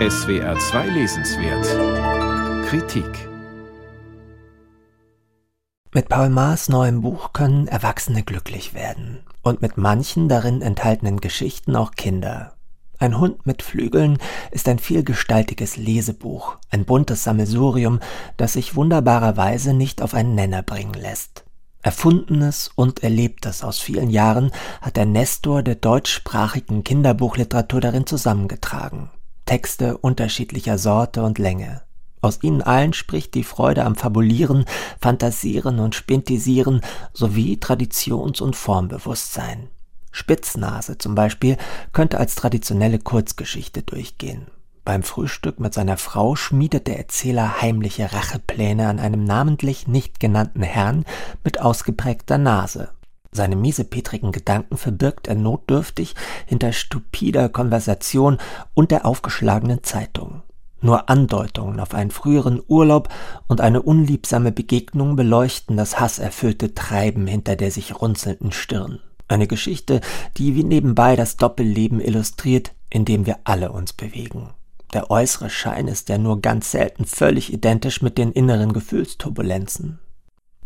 SWR 2 Lesenswert Kritik Mit Paul Maas neuem Buch können Erwachsene glücklich werden und mit manchen darin enthaltenen Geschichten auch Kinder. Ein Hund mit Flügeln ist ein vielgestaltiges Lesebuch, ein buntes Sammelsurium, das sich wunderbarerweise nicht auf einen Nenner bringen lässt. Erfundenes und Erlebtes aus vielen Jahren hat der Nestor der deutschsprachigen Kinderbuchliteratur darin zusammengetragen. Texte unterschiedlicher Sorte und Länge. Aus ihnen allen spricht die Freude am Fabulieren, Fantasieren und Spintisieren sowie Traditions- und Formbewusstsein. Spitznase zum Beispiel könnte als traditionelle Kurzgeschichte durchgehen. Beim Frühstück mit seiner Frau schmiedet der Erzähler heimliche Rachepläne an einem namentlich nicht genannten Herrn mit ausgeprägter Nase. Seine miesepetrigen Gedanken verbirgt er notdürftig hinter stupider Konversation und der aufgeschlagenen Zeitung. Nur Andeutungen auf einen früheren Urlaub und eine unliebsame Begegnung beleuchten das hasserfüllte Treiben hinter der sich runzelnden Stirn. Eine Geschichte, die wie nebenbei das Doppelleben illustriert, in dem wir alle uns bewegen. Der äußere Schein ist ja nur ganz selten völlig identisch mit den inneren Gefühlsturbulenzen.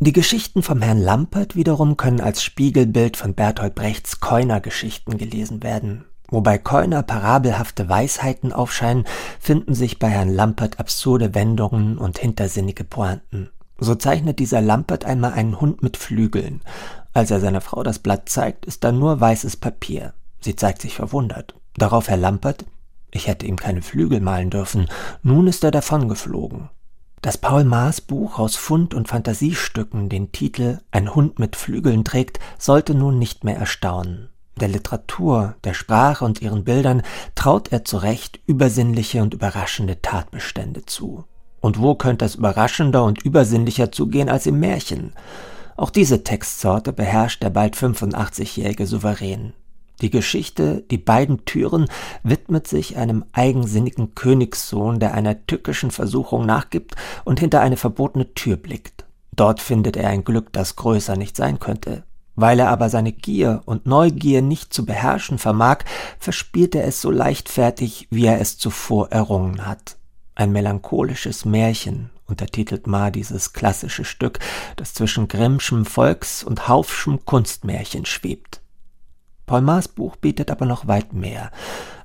Die Geschichten vom Herrn Lampert wiederum können als Spiegelbild von Bertolt Brechts Keuner-Geschichten gelesen werden. Wobei Keuner parabelhafte Weisheiten aufscheinen, finden sich bei Herrn Lampert absurde Wendungen und hintersinnige Pointen. So zeichnet dieser Lampert einmal einen Hund mit Flügeln. Als er seiner Frau das Blatt zeigt, ist da nur weißes Papier. Sie zeigt sich verwundert. Darauf Herr Lampert, ich hätte ihm keine Flügel malen dürfen. Nun ist er davongeflogen. Dass Paul Maas Buch aus Fund- und Fantasiestücken den Titel Ein Hund mit Flügeln trägt, sollte nun nicht mehr erstaunen. Der Literatur, der Sprache und ihren Bildern traut er zu Recht übersinnliche und überraschende Tatbestände zu. Und wo könnte es überraschender und übersinnlicher zugehen als im Märchen? Auch diese Textsorte beherrscht der bald 85-jährige Souverän. Die Geschichte Die beiden Türen widmet sich einem eigensinnigen Königssohn, der einer tückischen Versuchung nachgibt und hinter eine verbotene Tür blickt. Dort findet er ein Glück, das größer nicht sein könnte. Weil er aber seine Gier und Neugier nicht zu beherrschen vermag, verspielt er es so leichtfertig, wie er es zuvor errungen hat. Ein melancholisches Märchen, untertitelt Ma dieses klassische Stück, das zwischen Grimmschem Volks- und Haufschem Kunstmärchen schwebt. Paul Maas Buch bietet aber noch weit mehr.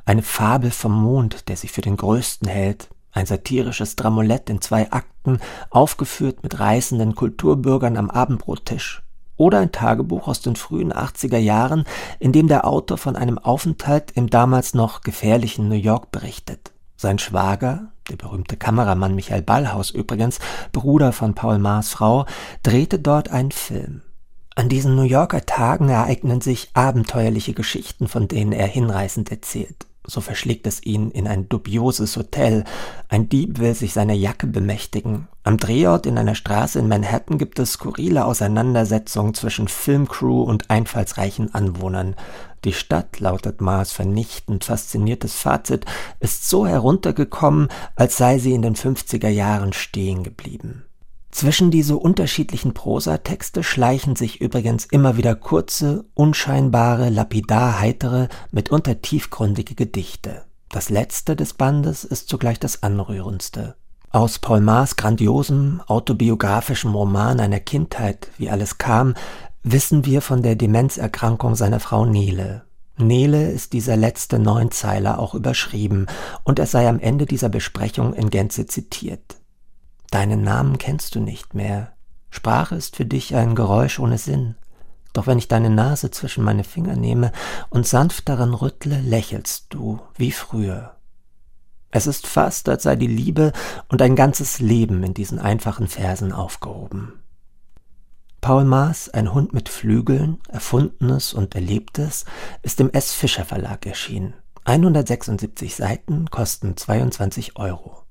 Eine Fabel vom Mond, der sich für den größten hält, ein satirisches Dramolett in zwei Akten, aufgeführt mit reißenden Kulturbürgern am Abendbrottisch. Oder ein Tagebuch aus den frühen 80er Jahren, in dem der Autor von einem Aufenthalt im damals noch gefährlichen New York berichtet. Sein Schwager, der berühmte Kameramann Michael Ballhaus übrigens, Bruder von Paul Maas Frau, drehte dort einen Film. An diesen New Yorker Tagen ereignen sich abenteuerliche Geschichten, von denen er hinreißend erzählt. So verschlägt es ihn in ein dubioses Hotel. Ein Dieb will sich seiner Jacke bemächtigen. Am Drehort in einer Straße in Manhattan gibt es skurrile Auseinandersetzungen zwischen Filmcrew und einfallsreichen Anwohnern. Die Stadt, lautet Mars vernichtend fasziniertes Fazit, ist so heruntergekommen, als sei sie in den 50er Jahren stehen geblieben. Zwischen diese unterschiedlichen Prosatexte schleichen sich übrigens immer wieder kurze, unscheinbare, lapidar heitere, mitunter tiefgründige Gedichte. Das letzte des Bandes ist zugleich das anrührendste. Aus Paul Maas grandiosem, autobiografischem Roman einer Kindheit, wie alles kam, wissen wir von der Demenzerkrankung seiner Frau Nele. Nele ist dieser letzte Neunzeiler auch überschrieben, und er sei am Ende dieser Besprechung in Gänze zitiert. Deinen Namen kennst du nicht mehr. Sprache ist für dich ein Geräusch ohne Sinn. Doch wenn ich deine Nase zwischen meine Finger nehme und sanft daran rüttle, lächelst du wie früher. Es ist fast, als sei die Liebe und ein ganzes Leben in diesen einfachen Versen aufgehoben. Paul Maas, ein Hund mit Flügeln, Erfundenes und Erlebtes, ist im S. Fischer Verlag erschienen. 176 Seiten kosten 22 Euro.